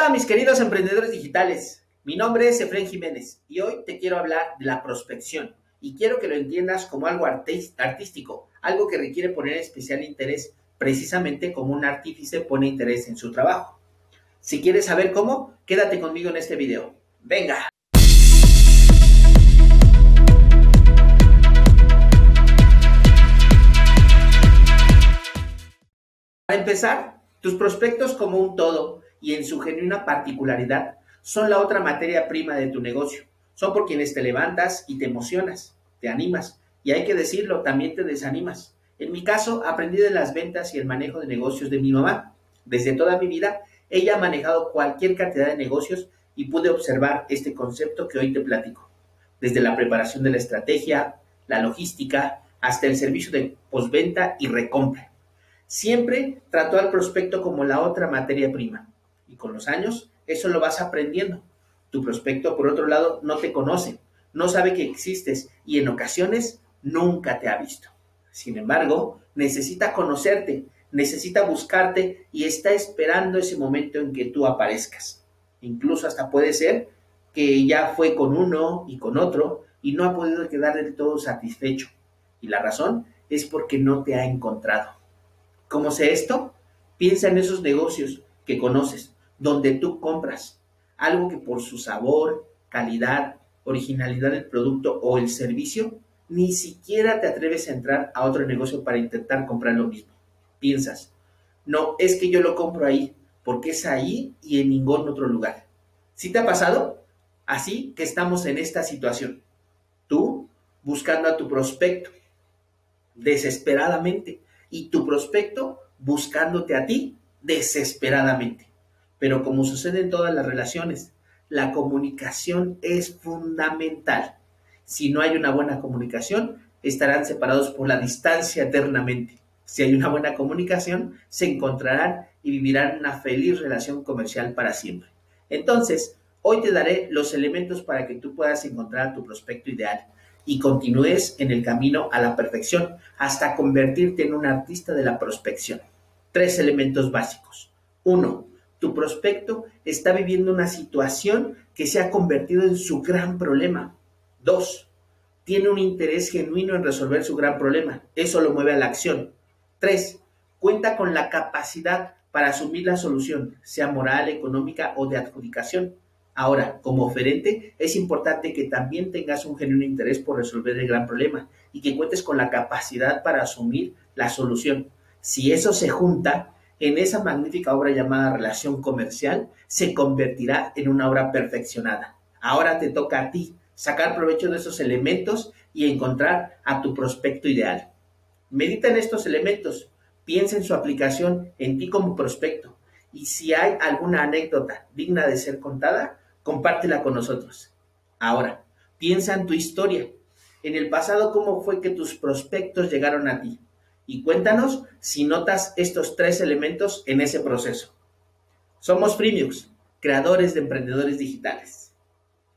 Hola mis queridos emprendedores digitales, mi nombre es Efren Jiménez y hoy te quiero hablar de la prospección y quiero que lo entiendas como algo artístico, algo que requiere poner especial interés precisamente como un artífice pone interés en su trabajo. Si quieres saber cómo, quédate conmigo en este video. Venga. Para empezar, tus prospectos como un todo y en su genuina particularidad son la otra materia prima de tu negocio. Son por quienes te levantas y te emocionas, te animas y hay que decirlo, también te desanimas. En mi caso, aprendí de las ventas y el manejo de negocios de mi mamá. Desde toda mi vida, ella ha manejado cualquier cantidad de negocios y pude observar este concepto que hoy te platico. Desde la preparación de la estrategia, la logística, hasta el servicio de postventa y recompra. Siempre trató al prospecto como la otra materia prima y con los años eso lo vas aprendiendo. Tu prospecto, por otro lado, no te conoce, no sabe que existes y en ocasiones nunca te ha visto. Sin embargo, necesita conocerte, necesita buscarte y está esperando ese momento en que tú aparezcas. Incluso hasta puede ser que ya fue con uno y con otro y no ha podido quedar del todo satisfecho. Y la razón es porque no te ha encontrado. ¿Cómo sé esto? Piensa en esos negocios que conoces, donde tú compras algo que por su sabor, calidad, originalidad del producto o el servicio, ni siquiera te atreves a entrar a otro negocio para intentar comprar lo mismo. Piensas, no, es que yo lo compro ahí, porque es ahí y en ningún otro lugar. ¿Sí te ha pasado? Así que estamos en esta situación. Tú buscando a tu prospecto desesperadamente y tu prospecto buscándote a ti desesperadamente. Pero como sucede en todas las relaciones, la comunicación es fundamental. Si no hay una buena comunicación, estarán separados por la distancia eternamente. Si hay una buena comunicación, se encontrarán y vivirán una feliz relación comercial para siempre. Entonces, hoy te daré los elementos para que tú puedas encontrar tu prospecto ideal y continúes en el camino a la perfección hasta convertirte en un artista de la prospección. Tres elementos básicos. Uno, tu prospecto está viviendo una situación que se ha convertido en su gran problema. Dos, tiene un interés genuino en resolver su gran problema. Eso lo mueve a la acción. Tres, cuenta con la capacidad para asumir la solución, sea moral, económica o de adjudicación. Ahora, como oferente, es importante que también tengas un genuino interés por resolver el gran problema y que cuentes con la capacidad para asumir la solución. Si eso se junta, en esa magnífica obra llamada relación comercial, se convertirá en una obra perfeccionada. Ahora te toca a ti sacar provecho de esos elementos y encontrar a tu prospecto ideal. Medita en estos elementos, piensa en su aplicación en ti como prospecto y si hay alguna anécdota digna de ser contada, compártela con nosotros. Ahora, piensa en tu historia. En el pasado, ¿cómo fue que tus prospectos llegaron a ti? Y cuéntanos si notas estos tres elementos en ese proceso. Somos Freemiux, creadores de emprendedores digitales.